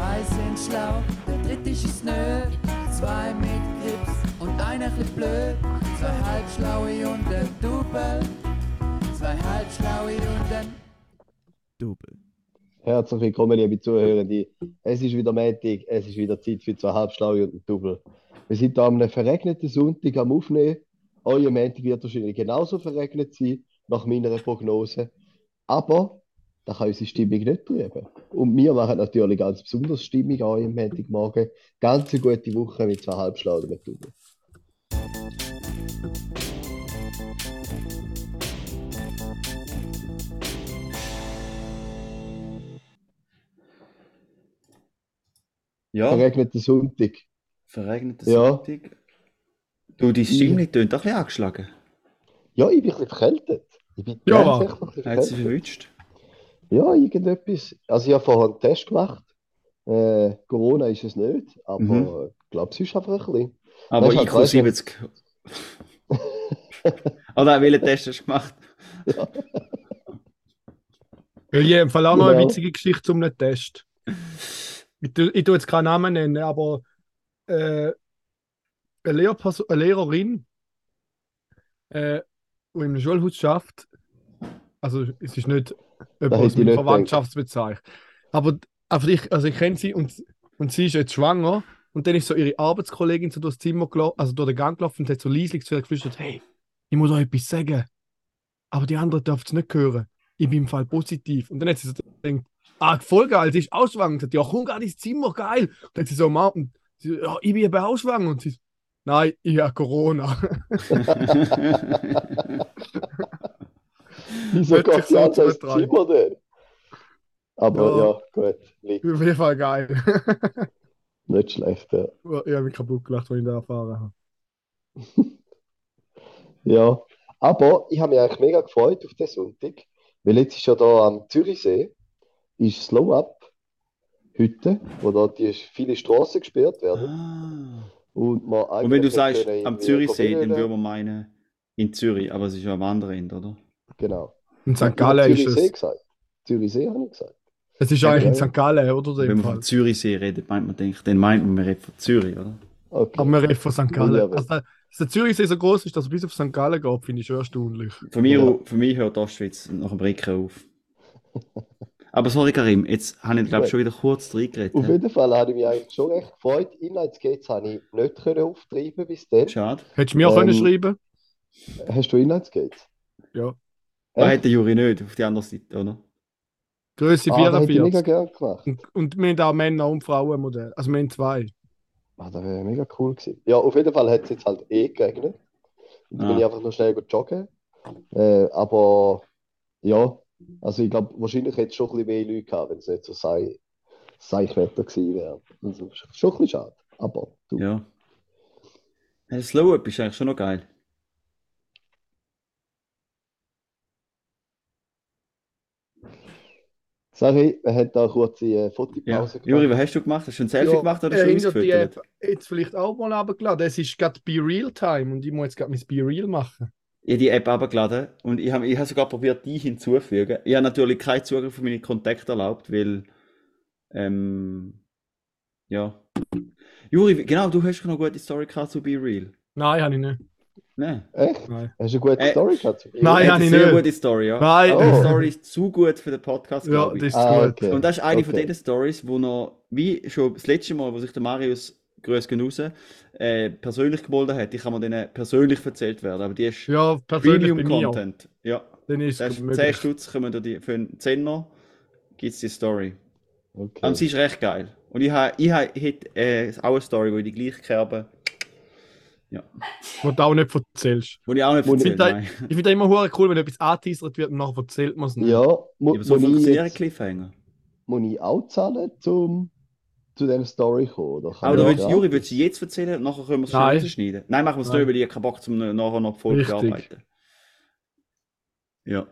Zwei sind schlau, der dritte ist nö. Zwei mit Grips und einer ein bisschen blöd. Zwei halbschlaue und ein Double. Zwei halbschlaue und ein Double. Herzlich willkommen, liebe Zuhörende. Es ist wieder Montag, es ist wieder Zeit für zwei Halbschlaue und ein Double. Wir sind hier am verregneten Sonntag am Aufnehmen. Euer Montag wird wahrscheinlich genauso verregnet sein, nach meiner Prognose. Aber da kann unsere Stimmung nicht trüben. Und wir machen natürlich ganz besonders Stimmung an am Montagmorgen. Ganz eine gute Woche mit zwei Halbschlauen und einem Double. Ja, Verregneter Sonntag. verregneter Ja. Sonntag. Du, die Stimmung tönt doch ein bisschen angeschlagen. Ja, ich bin ein bisschen verkältet. Ich bin Ja, Hat sie verwünscht? Ja, irgendetwas. Also ich habe vorher einen Test gemacht. Äh, Corona ist es nicht, aber Mhm. ich glaube, es ist einfach ein bisschen. Aber Weißt IQ weißt du- 70. Oder welchen Test hast du gemacht? Ja, ich habe im Fall auch noch eine Genau. witzige Geschichte zum Test. Ich, tu- ich tue jetzt keinen Namen nennen, aber äh, eine, Lehrperson, eine Lehrerin, äh, die im Schulhaus schafft, also es ist nicht aus meinem nicht Verwandtschaftsbezeich, aber einfach ich, also ich kenne sie und, und sie ist jetzt schwanger und dann ist so ihre Arbeitskollegin so durchs Zimmer gelaufen, also durch den Gang gelaufen und hat so leislich zu ihr geflüstert, hey, ich muss euch etwas sagen, aber die anderen dürfen es nicht hören. Ich bin im Fall positiv. Und dann hat sie so gedacht, ah, voll geil, sie ist ausschwanger. Und sagt, ja, komm gerade ins Zimmer, geil. Und dann hat sie so umarmt und sie, ja, ich bin eben ausschwanger. Und sie, nein, ich habe Corona. Wieso geht das ins zutragen. Zimmer denn? Aber Ja. ja, gut, liegt Auf jeden Fall geil. nicht schlecht. Ja. ich habe mich kaputt gelacht, als ich das erfahren habe. ja, aber ich habe mich eigentlich mega gefreut auf den Sonntag, weil jetzt ist ja da am Zürichsee ist Slow Up heute, wo da die viele Straßen gesperrt werden. ah. Und, man Und wenn du sagst, am Zürichsee, dann würden wir meinen, in Zürich, aber es ist ja am anderen Ende, oder? Genau. In St. Gallen ist Zürichsee es. gesagt. Zürichsee habe ich gesagt. Es ist eigentlich Ja, in. St. Gallen, oder? Wenn man Fall. von Zürichsee redet, meint man, denkt, dann meint man, man redet von Zürich, oder? Okay. Aber wir reden von St. Gallen. Also, dass der Zürichsee so groß ist, dass er bis auf St. Gallen geht, finde ich schon erstaunlich. Für mich, Ja. für mich hört Ostschweiz nach dem Bricken auf. Aber sorry, Karim, jetzt habe ich, glaube ich, schon wieder kurz reingeredet. Auf jeden Fall habe ich mich eigentlich schon recht gefreut. Inlineskates habe ich nicht können auftreiben bis dann. Schade. Hättest du mir Ähm, können schreiben Hast du Inlineskates? Ja. Das Echt? hat der Juri nicht, auf die andere Seite, oder? Größe Ah, das hätte ich mega 44. gerne gemacht. Und, und wir haben auch Männer- und Frauenmodell. Also wir haben zwei. Ah, das wäre mega cool gewesen. Ja, auf jeden Fall hat es jetzt halt eh geregnet. Und Ah. bin ich einfach noch schnell joggen. Äh, aber ja, also ich glaube, wahrscheinlich hätte es schon ein bisschen mehr Leute gehabt, wenn es nicht so sei, Seichwetter gewesen wäre. Also, schon ein bisschen schade. Aber du. Ja. Hey, Slow Up ist eigentlich schon noch geil. Sorry, wir haben da eine kurze äh, Ja. Fotopause Juri, gemacht. was hast du gemacht? Hast du ein Selfie Ja, gemacht oder schon hinter die? App jetzt vielleicht auch mal runtergeladen. Es ist gerade Be Real Time und ich muss jetzt gerade mein Be Real machen. Ich habe die App abgeladen und ich habe ich habe sogar probiert, die hinzuzufügen. Ich habe natürlich keinen Zugriff auf meine Kontakte erlaubt, weil. Ähm, ja. Juri, genau, du hast noch eine gute Story gehabt zu Be Real. Nein, habe ich nicht. Nein. Echt? Nein. Hast du eine gute Äh, Story gehabt? Nein, habe eine ich sehr nicht. gute Story, ja. Nein. Oh. Die Story ist zu gut für den Podcast, Ja, glaube das ist Ah, gut. okay. Und das ist eine von Okay. den Stories, wo noch, wie schon das letzte Mal, wo sich der Marius Grüß gehen raus, äh, persönlich gemeldet hat, die kann man denen persönlich erzählt werden, aber die ist Ja, mir. Premium-Content. Ja, Dann ist das es ist möglich. 10 Stutz kommen da die, für einen Zehner gibt es die Story. Okay. Aber sie ist recht geil. Und ich habe ich ha, hätte äh, auch eine Story, wo ich die gleiche Kerbe, Wo du auch nicht erzählst. wo ich auch nicht Wo ich- Finde nein. Ich finde das immer hure cool, wenn etwas angeteasert wird und nachher erzählt man es nicht. Ja, mu Aber so muss, ich jetzt, Cliffhanger. muss ich auch zahlen, zum zu dieser Story kommen? Oder kann Aber du ich willst, Juri, willst du jetzt erzählen und nachher können wir es Nein. schnell schneiden? Nein, machen wir es weil ich habe keinen Bock, zum nachher noch Folge Richtig. bearbeiten. Ja.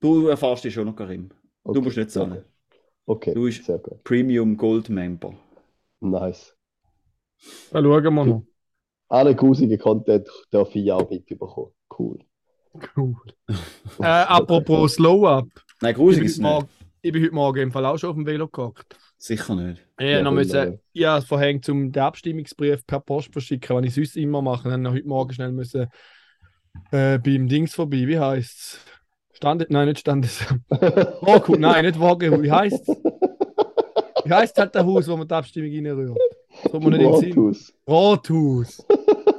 Du erfährst dich schon noch, Karim. Okay, musst nicht zahlen. Okay, okay. Du bist-. Premium Gold Member. Nice. Da schauen wir noch. Alle grusigen Content darf ich auch mitbekommen. Cool. Cool. äh, apropos Slow Up. Nein, grusig Ich ist bin es morgen, ich bin heute Morgen im Fall auch schon auf dem Velo gehockt. Sicher nicht. Ja, Ja, noch müssen, ja, verhängt, um den Abstimmungsbrief per Post verschicken, was ich sonst immer mache. Dann heute Morgen schnell müssen äh, beim Dings vorbei. Wie heißt's? Standet, nein, nicht Standesamt. Wagen, nein, nicht Wagen. Wie heißt's? Wie heißt halt das Haus, wo man die Abstimmung reinrührt? So man nicht. Rathaus. Rathaus.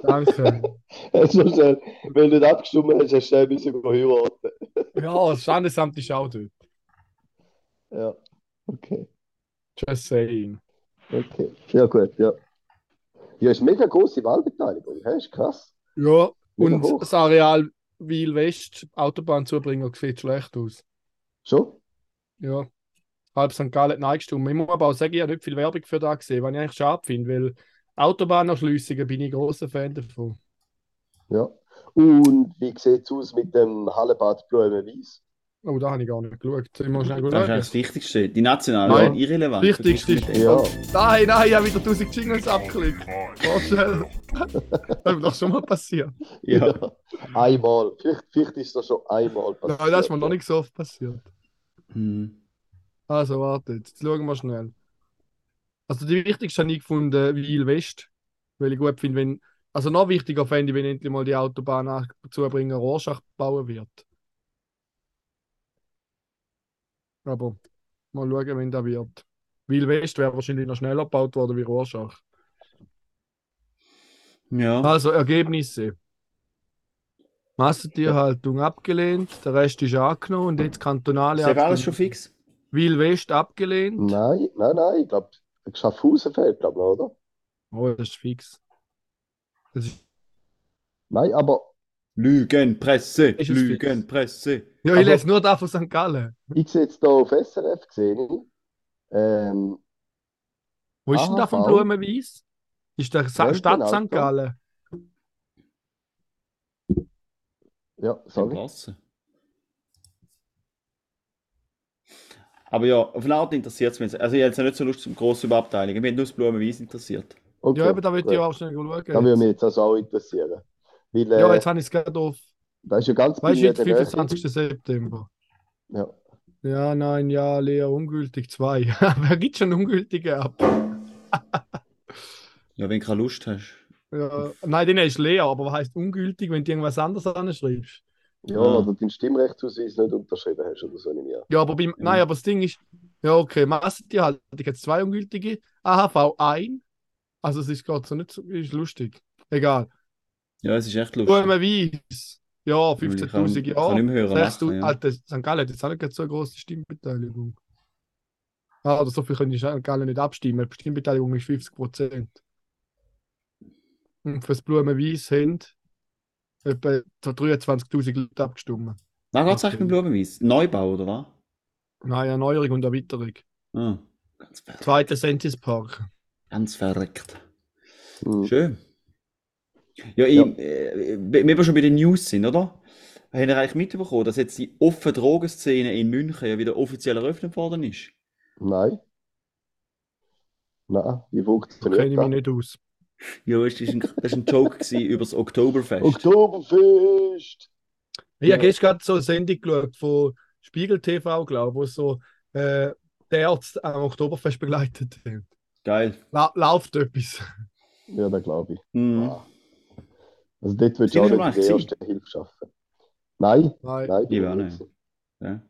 Danke. Schnell, wenn du nicht abgestimmt hast, hast du schnell müssen gehen heiraten. Ja, das Standesamt ist auch dort. Ja, okay. Just saying. Okay. Ja, gut, ja. Ja, ist mega große Wahlbeteiligung. hä? Ist krass. Ja, Mega und hoch. das Areal Wil West, Autobahnzubringer, sieht schlecht aus. Schon? Ja. Halb St. Gallen gestimmt. Ich muss aber auch sagen, ich habe nicht viel Werbung für das gesehen, was ich eigentlich schade finde, weil Autobahnerschliessungen bin ich großer Fan davon. Ja. Und wie sieht es aus mit dem Hallenbad Blumenwies? Oh, da habe ich gar nicht geschaut. Ich muss schnell Das ist das Wichtigste. Die nationale Nein. irrelevant. Wichtigste mit- Ja. Nein, nein, ich habe wieder 1000 Jingles abgeklickt. Oh, schnell. das ist doch schon mal passiert. Ja. Einmal. Vielleicht, vielleicht ist das schon einmal passiert. Nein, das ist mir noch nicht so oft passiert. Hm. Also, warte, jetzt schauen wir schnell. Also, die wichtigste habe ich gefunden, Wil West. Weil ich gut finde, wenn. Also, noch wichtiger fände ich, wenn endlich mal die Autobahn zubringen, Rorschach bauen wird. Aber mal schauen, wenn das wird. Wil West wäre wahrscheinlich noch schneller gebaut worden wie Rorschach. Ja. Also, Ergebnisse. Massentierhaltung abgelehnt, der Rest ist angenommen und jetzt kantonale Ist alles schon fix? Wil West abgelehnt. Nein, nein, nein. Ich glaube, Schaffhausen fehlt, glaube ich, oder? Oh, das ist fix. Das ist, Nein, aber Lügenpresse? Lügenpresse. ja, ich Also- lese nur da von St. Gallen. ich sehe jetzt hier auf SRF gesehen. Ähm, Wo ist denn da von AHV? Blumenwies? Ist der Sa Stadt? St. Gallen? ja, sorry. Klasse. Aber ja, auf eine Art interessiert es mich. Also ich habe jetzt nicht so Lust zum grossen über Abteilungen. Mich hat nur das Blumenwies interessiert. Okay, Ja, aber da würde ich gut. auch schnell schauen. Da würde mich jetzt. also auch interessieren. Weil, äh, Ja, jetzt habe ich es gerade auf. da ist ja ganz Weißt du, jetzt mir der 25. September. Ja. Ja, nein, ja, Lea, ungültig zwei. Wer gibt schon ungültige ab? Ja, wenn du keine Lust hast. Ja, nein, den ist leer, aber was heißt ungültig, wenn du irgendwas anderes anschreibst? Ja, Ah. oder deinen Stimmrechtsausweis nicht unterschrieben hast oder so nicht mehr. Ja, aber beim, nein, aber das Ding ist, ja, okay, Massentierhaltung hat zwei ungültige, AHV ein. Also es ist gerade so nicht so, ist lustig. Egal. Ja, es ist echt lustig. Blumenwies. Ja, Ich kann, 15.000 kann nicht Jahre. mehr hören. 6000, lachen, ja. Alter, St. Gallen hat jetzt auch nicht so eine große Stimmbeteiligung. Ah, oder so viel können die St. Gallen nicht abstimmen. Die Stimmbeteiligung ist 50%. Und fürs Blumenwies haben etwa so 23.000 Leute abgestimmt. Was geht es eigentlich beim Blumenwies? Neubau, oder was? Nein, Erneuerung und Erweiterung. Ah, ganz verrückt. Zweiter Sentis Park. Ganz verrückt. Hm. Schön. Ja, ich, Ja. äh, wenn wir schon bei den News sind, oder? Haben ihr eigentlich mitbekommen, dass jetzt die offene Drogenszene in München ja wieder offiziell eröffnet worden ist? Nein. Nein, wie Da funktioniert kenne ich mich nicht aus. Ja, weißt du, das war ein, das ein Joke über das Oktoberfest. Oktoberfest! Ich Ja. habe gestern gerade so eine Sendung geschaut von Spiegel TV, glaube ich, wo so äh, der Ärzte am Oktoberfest begleitet haben. Geil. La läuft etwas. Ja, da glaube ich. Mhm. Ah. Also dort Sind du auch nicht schon die mal erste Hilfe schaffen. Nein, Nein, nein, Ich ich auch nicht. nicht. Ja.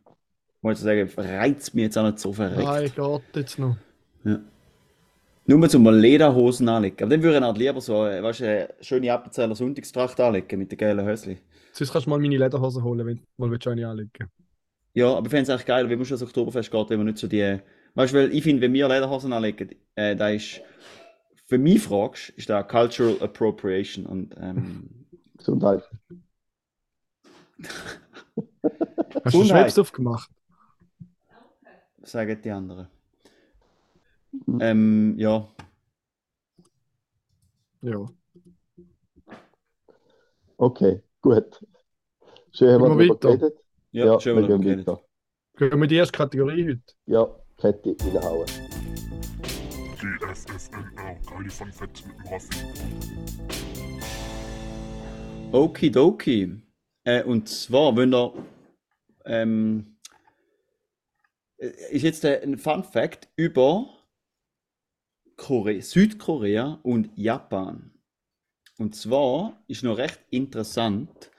Ich wollte sagen, reizt mich jetzt auch nicht so verreckt. nein, geht jetzt noch. Ja. Nur zum mal Lederhosen anlegen. Aber dann würde ich halt lieber so, äh, weißt du, eine schöne Appenzeller Sonntagstracht anlegen mit den geilen Hösli. Sonst kannst du mal meine Lederhose holen, wenn du mal willst, eine anlegen Ja, aber ich fände es eigentlich geil, wenn man schon das Oktoberfest geht, wenn man nicht so die. Weißt du, weil ich finde, wenn wir Lederhosen anlegen, äh, da ist. Für mich fragst, ist da Cultural Appropriation und ähm, Gesundheit. Hast du. Schweppes aufgemacht? sagen die anderen. Mhm. Ähm, ja. Ja. Okay, gut. Schön haben wir darüber weiter? geredet. Ja, schön, wir gehen geredet. weiter. Gehen wir in die erste Kategorie heute. Ja, Kette reinhauen. GFSNR, Galli von Fett mit dem Raffi. Okidoki. Äh, und zwar, wenn ihr ähm, äh, ist jetzt ein Fun Fact über Kore Südkorea und Japan. Und zwar ist noch recht interessant.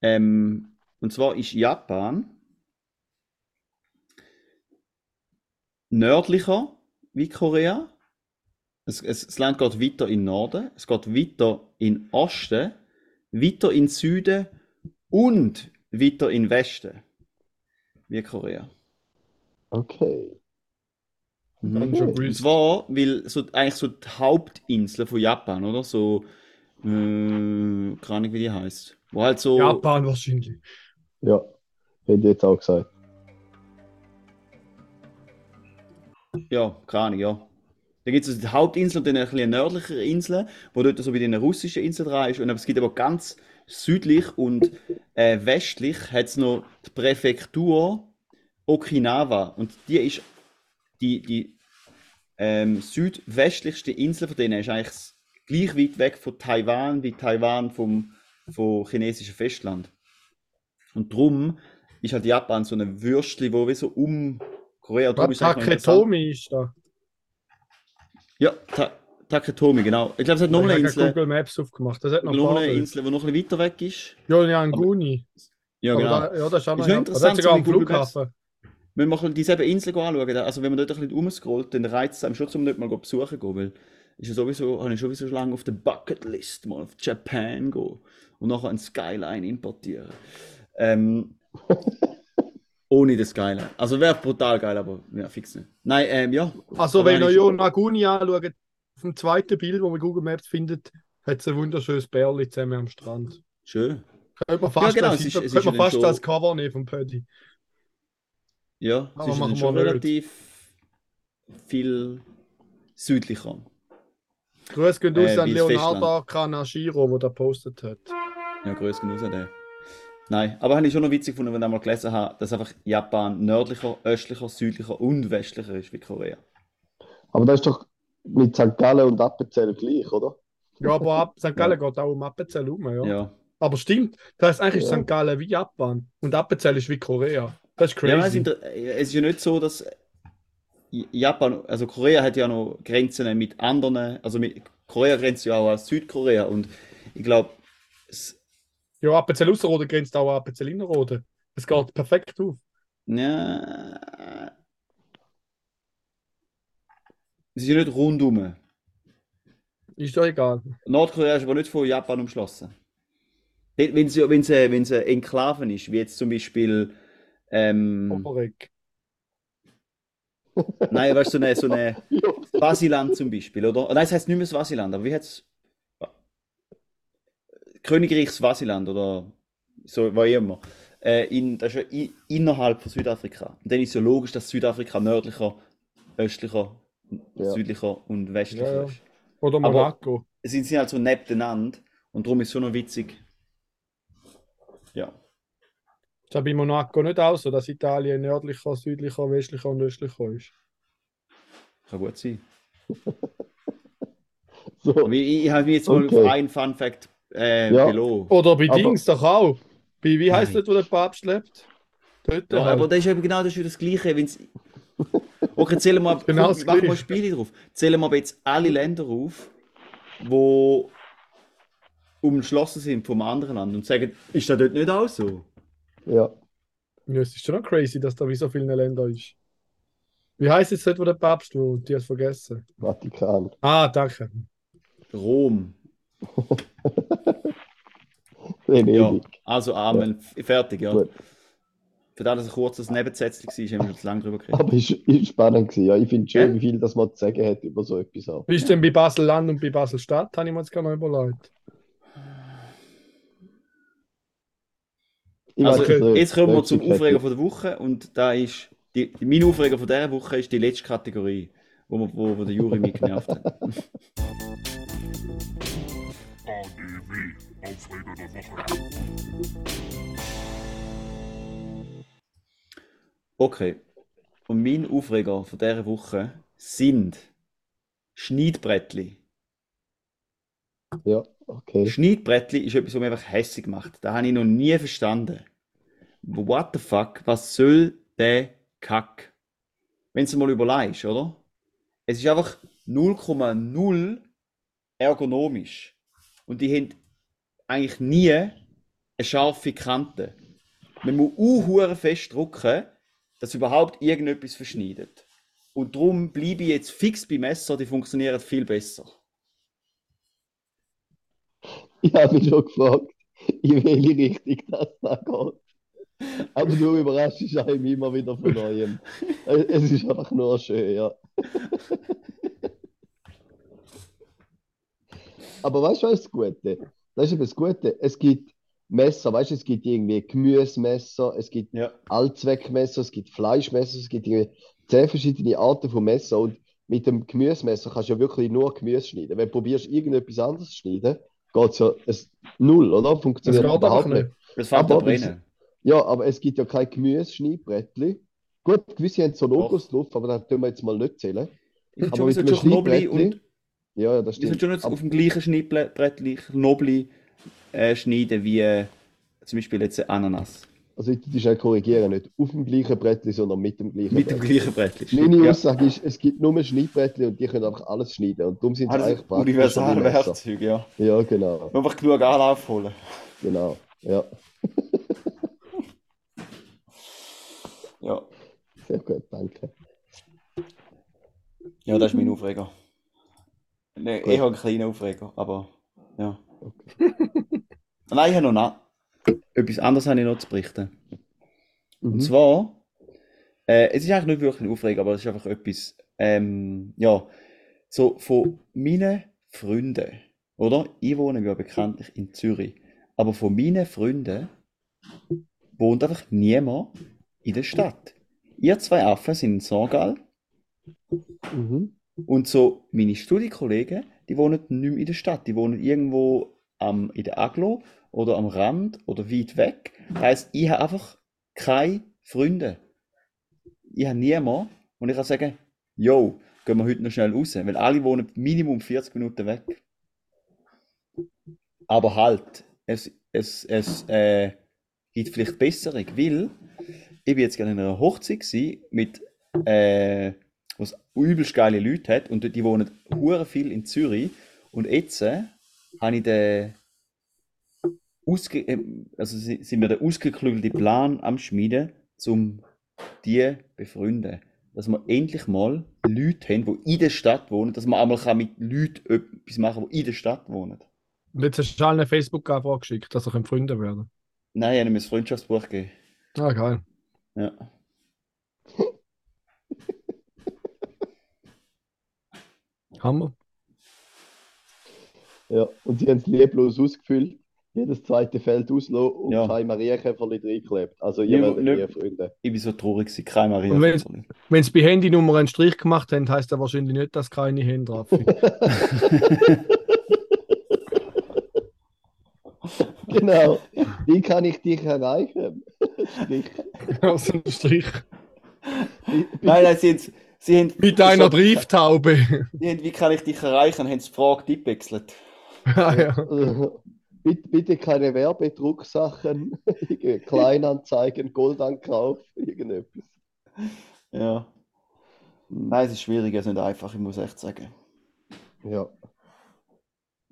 Ähm, und zwar ist Japan nördlicher wie Korea. Es, es, das Land geht weiter in den Norden, es geht weiter in Osten, weiter in den Süden und weiter in Westen wie Korea. Okay. Schon Und zwar, weil so, eigentlich so die Hauptinsel von Japan, oder? So, äh, keine Ahnung, wie die heißt. Wo halt so. Japan wahrscheinlich. Ja, hätte ich jetzt auch gesagt. Ja, keine Ahnung, ja. Da gibt es also die Hauptinsel und dann ein bisschen nördlichere Insel, wo dort so wie den russischen Insel dran ist. Und aber es gibt aber ganz südlich und äh, westlich hat es noch die Präfektur Okinawa. Und die ist die, die ähm, südwestlichste Insel von denen ist eigentlich gleich weit weg von Taiwan wie Taiwan vom, vom chinesischen Festland. Und drum ist halt Japan so ein Würstchen, wo wie so um Korea drum ist. Taketomi ist da. Ja, Ta Taketomi, genau. Ich glaube, es hat noch ich eine habe Insel, Google Maps aufgemacht. Das hat noch noch eine. Insel, die noch ein bisschen weiter weg ist. Ja, Yanguni. Ja, Aber genau. da, ja, das ist auch noch Ist interessant, sogar so am. Flughafen. Wenn man mal diese Insel anschauen, also wenn man dort ein bisschen rumscrollt, dann reizt es einem schon, um nicht mal besuchen gehen, weil ist ja sowieso, habe ich sowieso schon lange auf der Bucketlist mal auf Japan gehen und nachher ein Skyline importieren. Ähm, ohne den Skyline. Also wäre brutal geil, aber ja, fix nicht. Nein, ähm, ja. Also, wenn ihr ja. Naguni anschaut, auf dem zweiten Bild, wo man Google Maps findet, hat es ein wunderschönes Bärli zusammen am Strand. Schön. Könnte man fast, genau, als, es ist- könnte man ja fast als Cover nehmen vom Pödi. Ja, es Aber ist machen dann schon relativ viel südlicher. Grüß gehen raus Äh, an Leonardo Kanashiro, der da gepostet hat. Ja, grüß genug an den. Nein, aber habe ich schon noch witzig gefunden, wenn ich einmal gelesen habe, dass einfach Japan nördlicher, östlicher, südlicher und westlicher ist wie Korea. Aber das ist doch mit St. Gallen und Appenzell gleich, oder? Ja, aber ab, St. Gallen geht auch um Appenzell rum, ja. Ja. Aber stimmt, das heißt eigentlich ist Ja. St. Gallen wie Japan und Appenzell ist wie Korea. Das ist Ja, aber es, crazy. ist ja nicht so, dass Japan, also Korea hat ja noch Grenzen mit anderen, also mit, Korea grenzt ja auch an Südkorea und ich glaube, Ja, Appenzell Ausserrhoden grenzt auch an Appenzell Innerrhoden. Es geht perfekt auf. ja, es ist ja nicht rundum. Ist doch egal. Nordkorea ist aber nicht von Japan umschlossen. Wenn es wenn es wenn es eine ist, wie jetzt zum Beispiel ähm, Oberek. Nein, weißt du, so eine, so eine. Swasiland zum Beispiel, oder? Nein, es heißt nicht mehr Swasiland, aber wie heißt es? Königreich Swasiland oder so, was immer. Äh, in, das ist ja innerhalb von Südafrika. Und dann ist es ja logisch, dass Südafrika nördlicher, östlicher, Ja. südlicher und westlicher Ja, ist. Oder Aber- Monaco. Sie sind halt so nebeneinander und darum ist es so noch witzig. Ja. Ist bei Monaco nicht auch so, dass Italien nördlicher, südlicher, westlicher und östlicher ist. Kann gut sein. So. Ich, ich habe mich jetzt mal Okay. auf einen Fun Fact äh, Ja. belohnt. Oder bei Aber- Dings doch auch. Bei, wie heißt das, wo der Papst lebt? Dort Ja, halt. aber das ist eben genau das, ist das Gleiche. Wenn's... Okay, zählen wir, Genau das machen wir. Spiele drauf. Zählen wir jetzt alle Länder auf, wo umschlossen sind vom anderen Land und sagen, ist das dort nicht auch so? Ja. Ja, es ist schon noch crazy, dass da wie so viele Länder ist. Wie heißt es dort, wo der Papst wohnt? Die hat vergessen. Vatikan. Ah, danke. Rom. Ja, also Amen, F- fertig, ja. Gut. Für das, dass ein kurzes Nebensätzchen war, haben wir schon lange drüber geredet. Aber ist, ist spannend gewesen. Ja, ich finde schön, Ja. wie viel das man zu sagen hat über so etwas auch. Wie ist denn bei Basel Land und bei Basel Stadt? Habe ich mir jetzt gar nicht überlegt. Ich Also, nicht. jetzt kommen wir zum Wirklich Aufreger von der Woche und da ist, die, die, mein Aufreger von dieser Woche ist die letzte Kategorie, wo, wir, wo, wo der Juri mich genervt hat. ADW, Aufreger der Woche. Okay. Und mein Aufreger von dieser Woche sind Schneidbrettli. Ja, okay. Schneidbrettli ist etwas, was mich einfach hässlich macht. Das habe ich noch nie verstanden. What the fuck? Was soll der Kack? wenn du mal überlegst, oder? Es ist einfach 0,0 ergonomisch. Und die haben eigentlich nie eine scharfe Kante. Man muss auch fest drücken, dass überhaupt irgendetwas verschneidet. Und darum bleibe ich jetzt fix bei Messer, die funktionieren viel besser. Ich habe mich schon gefragt, in welche Richtung das da geht. Aber du überraschst einem immer wieder von neuem. Es ist einfach nur schön, ja. Aber weißt du, was ist das Gute? Das ist eben das Gute. Es gibt Messer, weißt du, es gibt irgendwie Gemüsemesser, es gibt Ja. Allzweckmesser, es gibt Fleischmesser, es gibt irgendwie zehn verschiedene Arten von Messer. Und mit dem Gemüsemesser kannst du ja wirklich nur Gemüse schneiden. Wenn du probierst, irgendetwas anderes zu schneiden, geht es ja es, null, oder? Das Funktioniert geht überhaupt nicht. nicht. Das fängt Aber brennen. Ja, aber es gibt ja kein Gemüseschneidbrettli. Gut, gewisse haben so Logos drauf, aber das tun wir jetzt mal nicht zählen. Ich Aber schon, wir mit einem Schneidbrettli, und ja, ja, das wir stimmt. sollten schon jetzt Aber- auf dem gleichen Schneidbrettli Knobli äh, schneiden wie äh, zum Beispiel jetzt eine Ananas. Also ich schnell korrigieren, nicht auf dem gleichen Brettli, sondern mit dem gleichen Mit dem Brettli. gleichen Brettli. Meine Ja. Aussage ist, es gibt nur Schneidbrettli und die können einfach alles schneiden. Und darum sind sie das eigentlich wie universale. Werkzeuge, ja. Ja, genau, Einfach genug Anlauf holen. genau. Ja, Ja. sehr gut, danke. ja, das ist mein Aufreger. Ne, Gut. eher ein kleiner Aufreger, aber ja. Nein, ich habe noch na etwas anderes habe ich noch zu berichten. Und Mhm. zwar, äh, es ist eigentlich nicht wirklich ein Aufreger, aber es ist einfach etwas, ähm, ja, so von meinen Freunden, oder? Ich wohne ja bekanntlich in Zürich, aber von meinen Freunden wohnt einfach niemand in der Stadt. Ihr zwei Affen sind in Sorgal Mhm. und so meine Studienkollegen, die wohnen nicht mehr in der Stadt, die wohnen irgendwo am, in der Aglo oder am Rand oder weit weg. Das heisst, ich habe einfach keine Freunde. Ich habe niemanden und ich kann sagen, yo, gehen wir heute noch schnell raus, weil alle wohnen Minimum 40 Minuten weg. Aber halt, es, es, es äh, gibt vielleicht Besserung, weil ich bin jetzt gerade in einer Hochzeit gewesen mit äh, was übelst geile Leute hat und die wohnen hure viel in Zürich und jetzt äh, habe ich den ausge äh, also si- sind wir den ausgeklügelte Plan am Schmieden, um die befreunden. Dass wir endlich mal Leute haben, die in der Stadt wohnen, dass man einmal kann mit Leuten etwas machen die in der Stadt wohnen. Und jetzt hast du allen eine Facebook-Anfrage geschickt, dass ihr Freunde werden Nein, ich habe ihm ein Freundschaftsbuch gegeben. Ah, geil. Ja. Hammer. Ja, und sie haben es lieblos ausgefüllt, jedes zweite Feld auslassen und Ja. kein Marienkäferli reingeklebt. Also ihr werdet nie Freunde. Ich bin so traurig, gewesen, Maria. Und wenn's- Wenn sie bei Handynummer einen Strich gemacht haben, heisst das wahrscheinlich nicht, dass keine Hände drauf sind. Genau. Wie kann ich dich erreichen? Strich. also ein Strich. Nein, nein, sie haben, sie haben Mit einer so- Brieftaube. Sie haben, wie kann ich dich erreichen? Haben sie die Frage eingewechselt. ah, ja. Bitte, bitte keine Werbedrucksachen, Kleinanzeigen, Goldankauf, irgendetwas. Ja. Nein, es ist schwierig, es ist nicht einfach, ich muss echt sagen. Ja.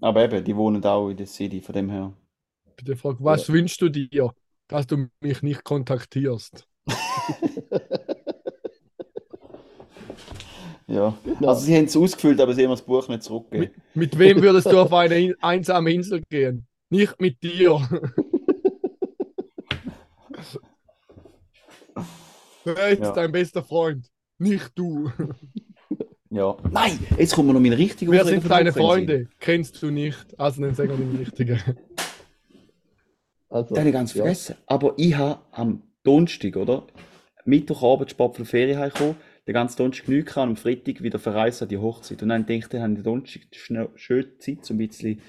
Aber eben, die wohnen auch in der City, von dem her. Bei der Frage, was wünschst du dir, dass du mich nicht kontaktierst? Ja. Genau. Also sie haben es ausgefüllt, aber sie haben das Buch nicht zurückgegeben. Mit wem würdest du auf eine in- einsame Insel gehen? Nicht mit dir. Ist Ja. dein bester Freund? Nicht du. Ja. Nein, jetzt kommen wir noch meine richtige Wer Aufregung sind deine Freunde? Kennst du nicht? Also dann sagen wir den richtigen. Also, ich ganz ja. vergessen. Aber ich habe am Donnerstag, oder? Mittwochabend spät von der Ferien heimgekommen, den ganzen Donnerstag nichts und am Freitag wieder verreist an die Hochzeit. Und dann denke ich, dann habe ich den Donnerstag schnell, schön Zeit, so ein bisschen,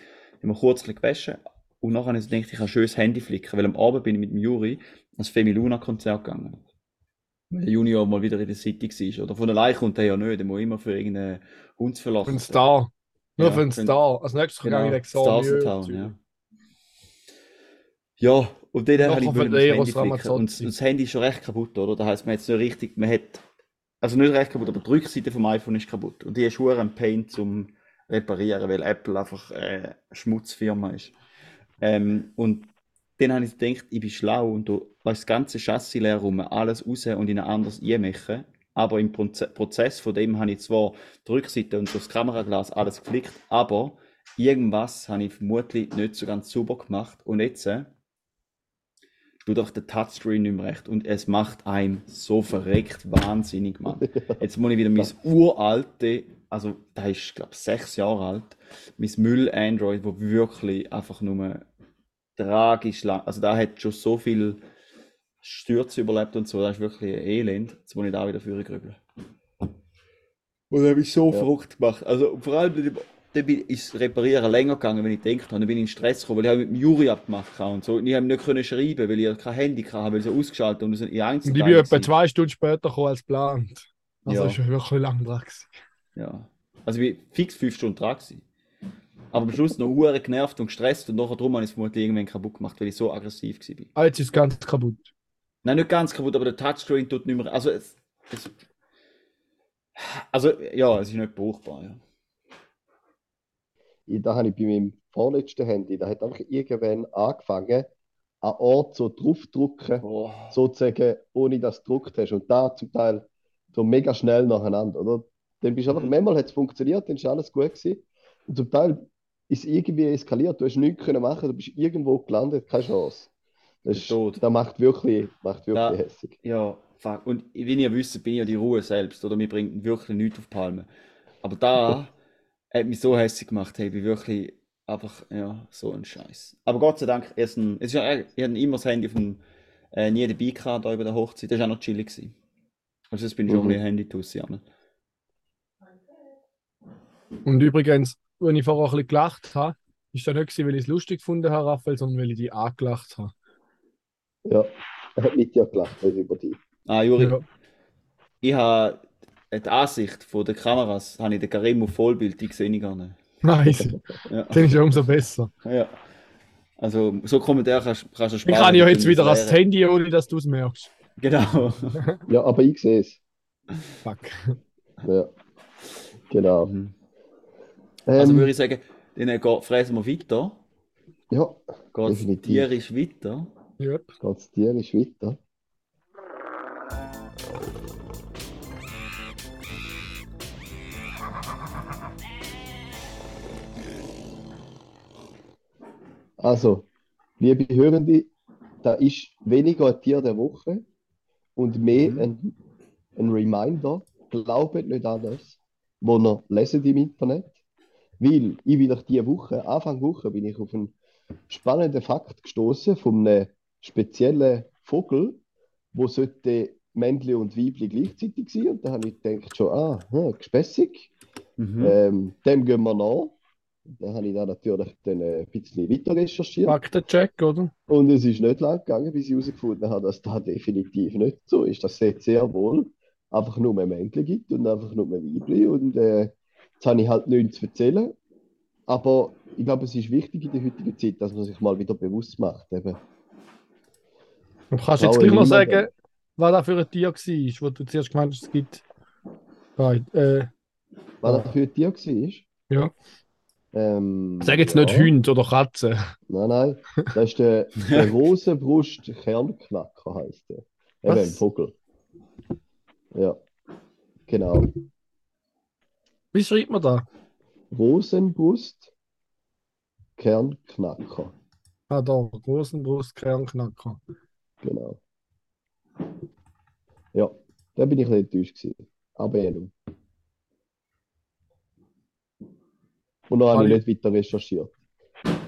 immer kurz gewaschen. Und nachher habe ich so gedacht, ich kann schön das Handy flicken, weil am Abend bin ich mit dem Juri ans Femi Luna Konzert gegangen. Weil der Junior mal wieder in der City war. Oder von allein kommt er ja nicht, der muss immer für irgendeinen Hund Für verlassen. einen Star. Nur Ja, für einen für Star. Als nächstes Genau, gehe ich Stars in. Town, ja. Ja, und dann habe ich das Handy flicken. Und das Handy ist schon recht kaputt, oder? Das heisst, man hat es nicht richtig, man hat also nicht recht kaputt, aber die Rückseite vom iPhone ist kaputt. Und die ist schon ein Pain zum Reparieren, weil Apple einfach äh, eine Schmutzfirma ist. Ähm, und dann habe ich gedacht, ich bin schlau und du weißt, das ganze Chassis leer rum, alles raus und in ein anderes einmachen. Aber im Proze Prozess von dem habe ich zwar die Rückseite und das Kameraglas alles geflickt, aber irgendwas habe ich vermutlich nicht so ganz sauber gemacht. Und jetzt äh, tut doch der Touchscreen nicht mehr recht und es macht einem so verreckt wahnsinnig, Mann. Jetzt muss ich wieder mein uralte, also da ist, glaube ich, sechs Jahre alt, mein Müll-Android, wo wirklich einfach nur tragisch lang, also da hat schon so viel Stürze überlebt und so, das ist wirklich ein Elend. Jetzt muss ich da wieder führen grübeln. Und da habe ich so Ja. verrückt gemacht. Also vor allem, dann bin- ist das Reparieren länger gegangen, wenn ich gedacht habe. Dann bin ich in Stress gekommen, weil ich habe mit dem Juri abgemacht habe und so. Und ich habe nicht können schreiben, weil ich kein Handy hatte, weil ich so ausgeschaltet und es in Und einzeln ich bin etwa zwei Stunden später gekommen als geplant. Also Ja. ist wirklich lang dran. Ja. Also ich bin fix fünf Stunden dran gewesen. Aber am Schluss noch hure genervt und gestresst und nachher drum habe ich es vermutlich irgendwann kaputt gemacht, weil ich so aggressiv war. Ah, jetzt ist es ganz kaputt. Nein, nicht ganz kaputt, aber der Touchscreen tut nicht mehr. Also, es, es, also ja, es ist nicht brauchbar. Ja. Ich- Da habe ich bei meinem vorletzten Handy, da hat einfach irgendwann angefangen, an Ort so draufdrücken, Oh. sozusagen, ohne dass du gedrückt hast. Und da zum Teil so mega schnell nacheinander, oder? Dann bist du einfach, Mhm. manchmal hat es funktioniert, dann ist alles gut gewesen. Und zum Teil ist irgendwie eskaliert, du hast nichts können machen, du bist irgendwo gelandet, keine Chance. Das, ist, das macht wirklich, macht wirklich Da- hässig. Ja, fuck. Und wie ihr wisst, bin ich ja die Ruhe selbst, oder? Mir bringt wirklich nichts auf die Palme. Aber da hat mich so hässlich gemacht, hey, ich bin wirklich einfach, ja, so ein Scheiß. Aber Gott sei Dank, erst ein, es ist ja, ich hatte immer das Handy auf dem, äh, nie dabei gehabt, da über der Hochzeit, das war auch noch chillig. Gewesen. Also das bin ich auch Mhm. ein bisschen Handy draus, ja. Und übrigens, wenn ich vorher ein bisschen gelacht habe, ist das nicht, gewesen, weil ich es lustig gefunden habe, Raphael, sondern weil ich die angelacht habe. Ja, er hat mit dir gelacht, nicht über dich. Ah, Juri, Ja. ich habe die Ansicht von der Kameras, habe ich den Karim auf Vollbild, die sehe ich gar nicht. Nice. Ja. Dann ist ja umso besser. ja. Also, so Kommentare kannst, kannst du Ich sparen. kann ja jetzt wieder das ans Handy, ohne dass du es merkst. Genau. Ja, aber ich sehe es. Fuck. Ja, genau. Mhm. Also Ähm, würde ich sagen, dann geht, fräsen wir weiter. ja, Geht es Definitiv. tierisch weiter. Yep. geht's tierisch weiter. Also, liebe Hörende, da ist weniger ein Tier der Woche und mehr Mhm. ein, ein Reminder, glaubt nicht an das, was ihr leset im Internet. Weil ich bin nach dieser Woche, Anfang Woche, bin ich auf einen spannenden Fakt gestoßen von einem speziellen Vogel, wo sollte Männli und Weibli gleichzeitig sein. Und da habe ich gedacht, schon, ah, hm, gespässig. Mhm. Ähm, dem gehen wir nach. Da habe ich dann natürlich dann ein bisschen weiter recherchiert. Faktencheck, oder? Und es ist nicht lang gegangen, bis ich herausgefunden habe, dass das definitiv nicht so ist. Dass es sehr wohl einfach nur mehr Männchen gibt und einfach nur mehr Weibli. Und äh, jetzt habe ich halt nichts zu erzählen. Aber ich glaube, es ist wichtig in der heutigen Zeit, dass man sich mal wieder bewusst macht. Eben. Du kannst jetzt gleich noch immer sagen, was das für ein Tier war, wo du zuerst gemeint hast, es gibt. Äh, Was das für ein Tier war? ja. Ähm, Sag jetzt ja. nicht Hund oder Katze. Nein, nein. Das ist der, der Rosenbrust-Kernknacker, heißt der. Eben, ein? Vogel. Ja, genau. Wie schreibt man da? Rosenbrust, Kernknacker. Ah, da. Großen Brustkern-Knacker. Genau. Ja, da bin ich ein bisschen enttäuscht gewesen. Aber eh nur. Und dann habe ich nicht weiter recherchiert.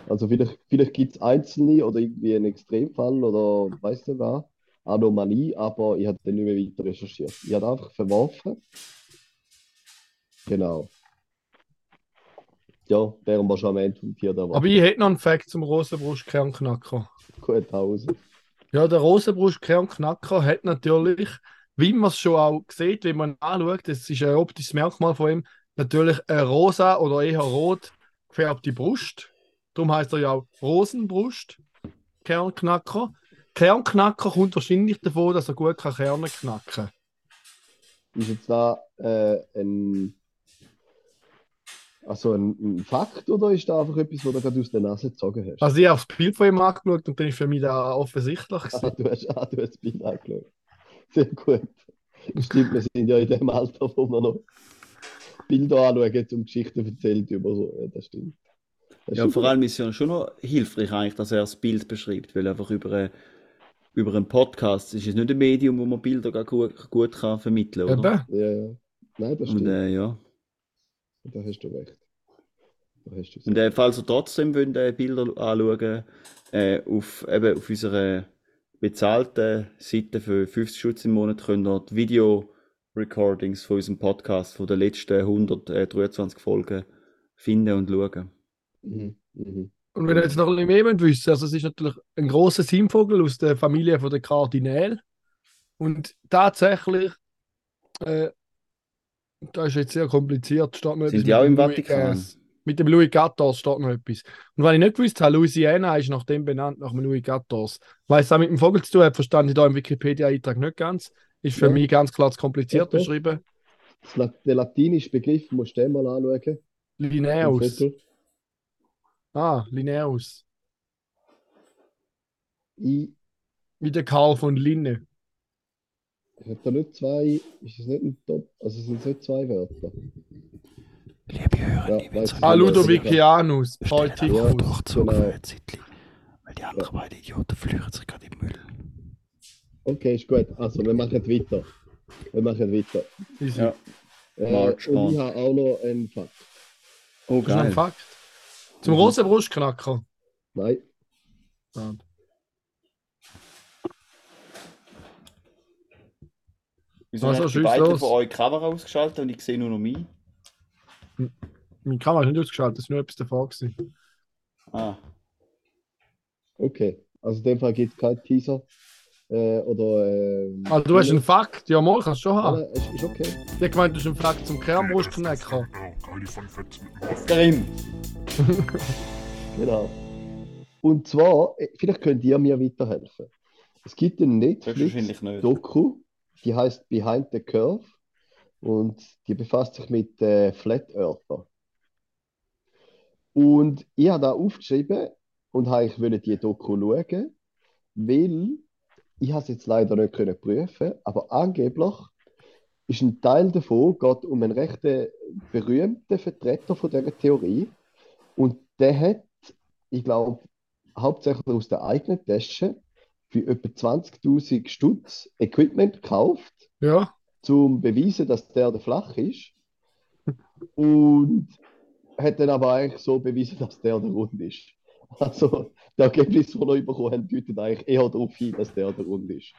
Also vielleicht, vielleicht gibt es einzelne oder irgendwie einen Extremfall oder weiß nicht was, Anomalie, aber ich habe dann nicht mehr weiter recherchiert. Ich habe einfach verworfen. Genau. Ja, wären wir schon am Ende vom Woche. Aber ich hätte noch einen Fact zum Rosenbrustkern-Knacker. Gut, Hause. Ja, der Rosenbrustkern-Knacker hat natürlich, wie man es schon auch sieht, wenn man ihn anschaut, das ist ein optisches Merkmal von ihm, natürlich eine rosa oder eher rot gefärbte Brust. Darum heißt er ja auch Rosenbrust, Kernknacker. Kernknacker kommt wahrscheinlich davon, dass er gut kann Kerne knacken ist jetzt da äh, ein, also ein, ein Fakt oder ist da einfach etwas, was du gerade aus der Nase gezogen hast? Also ich habe das Bild von ihm angeschaut und dann ist für mich da offensichtlich Ah, du hast, ah, du hast das Bild angeschaut. Sehr gut. Stimmt, wir sind ja in dem Alter, wo wir noch Bilder anschauen, um Geschichten erzählt über so. Ja, das stimmt. Das Ja, vor allem ist es ja schon noch hilfreich eigentlich, dass er das Bild beschreibt, weil einfach über, eine, über einen Podcast ist es nicht ein Medium, wo man Bilder gar gut, gut kann vermitteln kann? Eben. Ja, ja. Nein, das Und stimmt. äh, ja. Da hast du recht. Da hast du Und äh, falls ihr trotzdem wollt, äh, Bilder anschauen äh, auf, eben auf unserer bezahlten Seite für 50 Schutz im Monat könnt ihr die Video-Recordings von unserem Podcast von den letzten 123 Folgen finden und schauen. Mhm. Mhm. Und wenn ihr jetzt noch ein bisschen mehr wollt wissen also es ist natürlich ein großer Simvogel aus der Familie von der Kardinäl. Und tatsächlich, äh, das ist jetzt sehr kompliziert, steht noch Sind etwas die auch mit im Louis- Vatikan? äh, mit dem Louis XIV steht noch etwas. Und was ich nicht gewusst habe, Louisiana ist nach dem benannt, nach dem Louis XIV. Weil es auch mit dem Vogel zu tun hat, verstand ich da im Wikipedia-Eintrag nicht ganz. Ist für Ja. mich ganz klar zu kompliziert doch. beschrieben. La der latinische Begriff musst du den mal anschauen. Linnaeus. Ah, Linnaeus. Ich Wie der Karl von Linne. Habe da nicht zwei, ist es nicht ein Top, also es sind nicht zwei Wörter. Liebe Hörer, Ja, ich Ah, nicht. Ludovicianus, Ja, Paulticus. doch Zug genau. für ein Zeitchen, weil die anderen beiden Idioten flüchten sich gerade im Müll. Okay, ist gut. Also, wir machen weiter. Wir machen weiter. Easy. Ja. Äh, March und ich habe auch noch einen Fakt. Oh, Das ist ein geil. Fakt. Zum Mhm. Rosenbrustknacker. Nein, Ja. Wieso Also, schieß beiden los. von euch die Kamera ausgeschaltet und ich sehe nur noch mich? Meine Kamera ist nicht ausgeschaltet, das ist nur etwas davor gewesen. Ah, okay. Also, in dem Fall gibt es keinen Teaser. Äh, oder. Äh, Also du hast einen Fakt, ja mal, kannst du schon Ah, haben. nein, ist, ist okay. Ich hab gemeint, du hast einen Fakt zum. Ja, Raffi. Grimm. Genau. Und zwar, äh, vielleicht könnt ihr mir weiterhelfen. Es gibt nicht. Netflix-Doku, die heißt Behind the Curve und die befasst sich mit äh, Flat Earther. Und ich habe da aufgeschrieben und habe ich wollte die Doku schauen, weil ich habe es jetzt leider nicht können prüfen, aber angeblich ist ein Teil davon geht um einen recht äh, berühmten Vertreter von dieser Theorie und der hat, ich glaube, hauptsächlich aus der eigenen Tasche für etwa 20.000 Stutz Equipment gekauft, Ja, zum beweisen, dass der Erde flach ist. Und hat dann aber eigentlich so bewiesen, dass der Erde rund ist. Also, die Ergebnisse, die wir bekommen haben, deuten eigentlich eher darauf hin, dass der Erde rund ist.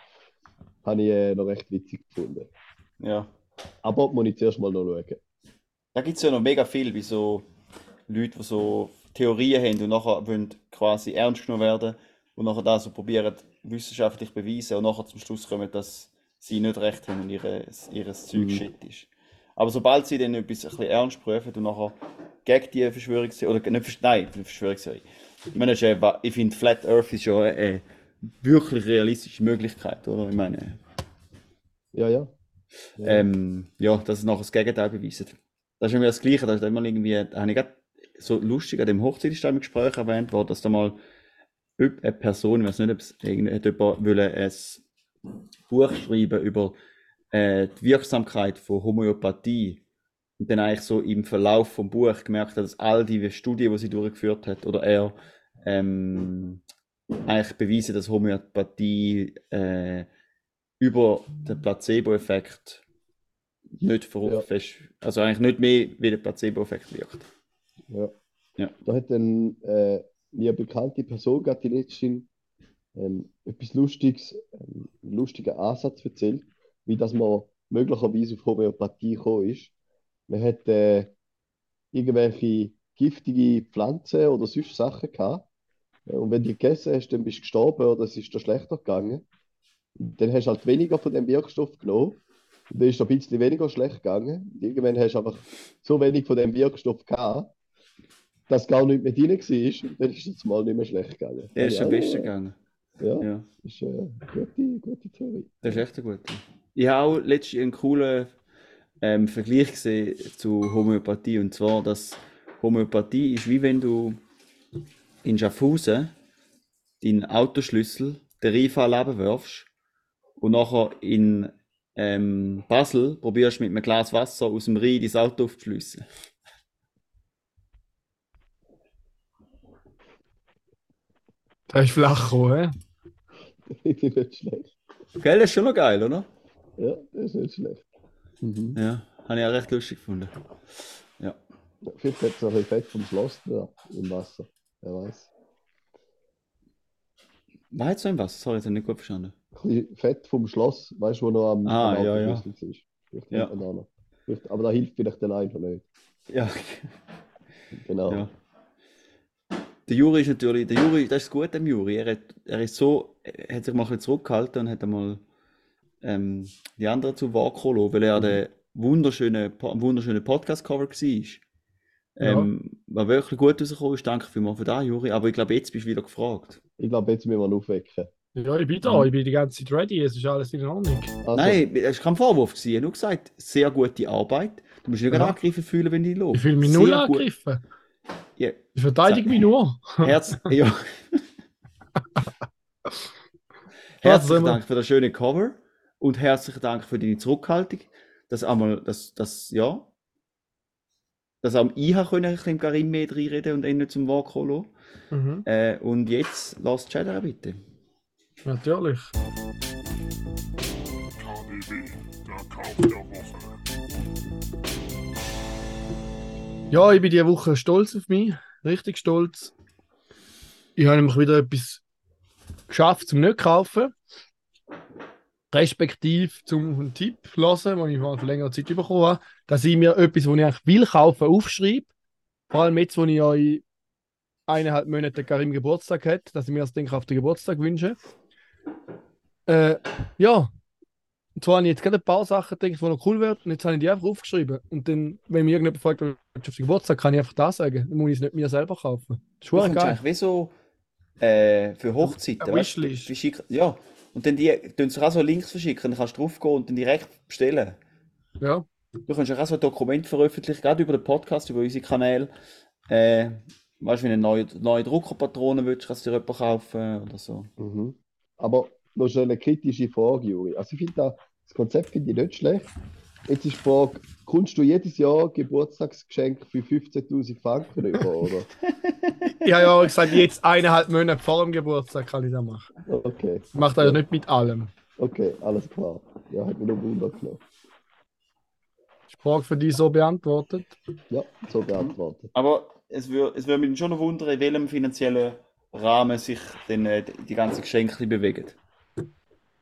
Habe ich äh, noch recht witzig gefunden. Ja. Aber muss ich zuerst mal noch schauen. Da gibt es ja noch mega viel, wie so Leute, die so Theorien haben und nachher wollen quasi ernst genommen werden und nachher das so probieren wissenschaftlich beweisen und nachher zum Schluss kommen, dass sie nicht recht haben und ihre, ihres Zeug Mhm. shit ist. Aber sobald sie dann etwas ein bisschen ernst prüfen und nachher gegen die Verschwörungstheorie, oder nicht, nein, Verschwörungstheorie. Ich meine, das ich finde Flat Earth ist ja eine, eine wirklich realistische Möglichkeit, oder? Ich meine, Ja, ja. Ja. ähm, ja, dass es nachher das Gegenteil beweist. Das ist immer das Gleiche, da ist immer irgendwie, da habe ich gerade so lustig an dem Hochzeitsstammgespräch erwähnt, wo das da mal eine Person, ich weiß nicht, ob es irgend- hat jemand wollen, ein Buch schreiben über äh, die Wirksamkeit von Homöopathie und dann eigentlich so im Verlauf vom Buch gemerkt hat, dass all die Studien, die sie durchgeführt hat, oder er ähm, eigentlich beweisen, dass Homöopathie äh, über den Placebo-Effekt nicht ver Ja. also eigentlich nicht mehr wie der Placebo-Effekt wirkt. Ja. Ja. Da hat dann äh, eine bekannte Person gerade die letzte ähm, etwas Lustiges, ähm, lustigen Ansatz erzählt, wie dass man möglicherweise auf Homöopathie gekommen ist. Man hat äh, irgendwelche giftige Pflanzen oder sonst Sachen gehabt. Äh, Und wenn du die gegessen hast, dann bist du gestorben oder es ist dir schlechter gegangen. Dann hast du halt weniger von dem Wirkstoff genommen. Und dann ist es ein bisschen weniger schlecht gegangen. Und irgendwann hast du einfach so wenig von dem Wirkstoff gehabt, dass gar nicht mehr drin war. Dann ist es mal nicht mehr schlecht gegangen. Der ist am besten gegangen. Ja, Ja, ist äh, eine gute, gute Theorie. das ist echt eine gute. Ich habe auch letztens einen coolen ähm, Vergleich gesehen zu Homöopathie. Und zwar, dass Homöopathie ist wie wenn du in Schaffhausen deinen Autoschlüssel den Rheinfall runterwirfst und nachher in ähm, Basel probierst mit einem Glas Wasser aus dem Rhein dein Auto aufzuschliessen. Das ist flach gekommen, hä? Finde ich nicht schlecht. Gell, das ist schon noch geil, oder? Ja, das ist nicht schlecht. Mhm. Ja, habe ich auch recht lustig gefunden. Ja. Vielleicht hat es noch ein bisschen Fett vom Schloss da im Wasser. Wer weiß. War jetzt so im Wasser? Sorry, jetzt habe ich nicht gut verstanden. Ein bisschen Fett vom Schloss, weißt du, wo noch am, Ah, am ja, ja. Ist. Vielleicht Ja. Aber da hilft vielleicht dann einfach nicht. Ja, Genau. ja. Der Juri ist natürlich, der Juri, das ist gut am Juri. Er, hat, er ist so, er hat sich mal ein bisschen zurückgehalten und hat einmal ähm, die anderen zu Wort lassen, weil er der wunderschöne, wunderschöne Podcast-Cover war. Ähm, Was wirklich gut rausgekommen ist. Danke vielmals für das, Juri. Aber ich glaube, jetzt bist du wieder gefragt. Ich glaube, jetzt müssen wir ihn aufwecken. Ja, ich bin da, ich bin die ganze Zeit ready, es ist alles in Ordnung. Also, Nein, es war kein Vorwurf. Ich habe nur gesagt, sehr gute Arbeit. Du musst dich nicht Ja. angegriffen fühlen, wenn ich lobe. Ich fühle mich null Sehr gut. Ja, Ich verteidige mich nur. Herz, ja. Herzlichen Dank für das schöne Cover und herzlichen Dank für deine Zurückhaltung. Dass einmal, dass, dass, ja, dass auch ich habe können, ein bisschen im Karim mehr reinreden und ihn nicht zum Wort kommen. Mhm, Äh, und jetzt lasst chattern bitte. natürlich. KDW, der Kauf der Woche. Ja, ich bin diese Woche stolz auf mich. Richtig stolz. Ich habe nämlich wieder etwas geschafft zum nicht zu kaufen. Respektive zum einen Tipp hören, den ich mal vor längerer Zeit bekommen habe, dass ich mir etwas, was ich eigentlich will kaufen, aufschreibe. Vor allem jetzt, wo ich in eineinhalb Monaten Karim Geburtstag hat, dass ich mir das Ding auf den Geburtstag wünsche. Äh, ja, und zwar habe ich jetzt gerade ein paar Sachen gedacht, die noch cool werden, und jetzt habe ich die einfach aufgeschrieben. Und dann, wenn mir irgendjemand fragt, auf den Geburtstag, kann ich einfach das sagen. Dann muss ich es nicht mir selber kaufen. Das ist Du geil. eigentlich wie so äh, für Hochzeiten. Eine Wishlist. die Ja, und dann die tun sich auch so Links verschicken, dann kannst du drauf gehen und dann direkt bestellen. Ja, Du kannst auch so ein Dokument veröffentlichen, gerade über den Podcast, über unsere Kanäle. Äh, weißt du, wenn du eine neue, neue Druckerpatronen willst, kannst du dir jemanden kaufen oder so. Mhm. Aber noch schon eine kritische Frage, Juri. Also ich finde da, das Konzept finde ich nicht schlecht. Jetzt ist die Frage, kommst du jedes Jahr Geburtstagsgeschenk für 15.000 Franken über, oder? ich habe ja gesagt, jetzt eineinhalb Monate vor dem Geburtstag kann ich das machen. Okay, Ich mache das ja nicht mit allem. okay, alles klar. Ja, hat mich noch Wunder genommen. Die Frage für dich so beantwortet. Ja, so beantwortet. Aber es würde es würd mich schon noch wundern, in welchem finanziellen Rahmen sich denn äh, die- die ganzen Geschenke bewegen.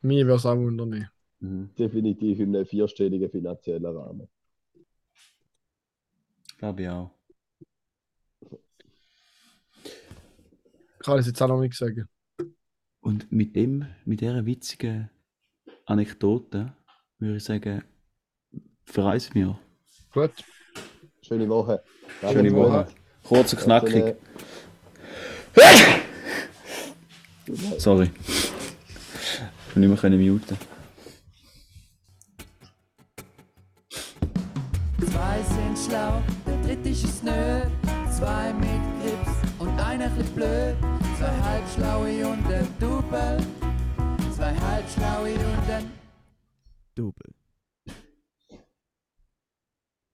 Mir würde es auch wundern. Definitiv in einem vierstelligen finanziellen Rahmen. Glaube ich auch. Ich kann das jetzt auch noch nicht sagen. Und mit dem, mit dieser witzigen Anekdote würde ich sagen, verreisen wir. Gut. Schöne Woche. Schöne Alles Woche. Gute. Kurz und knackig. Sorry. Ich nicht mehr können muten. Zwei sind schlau, der dritte ist es nö. Zwei mit Grips und einer chli blöd. Zwei halbschlaue und ein Double. Zwei halbschlaue und ein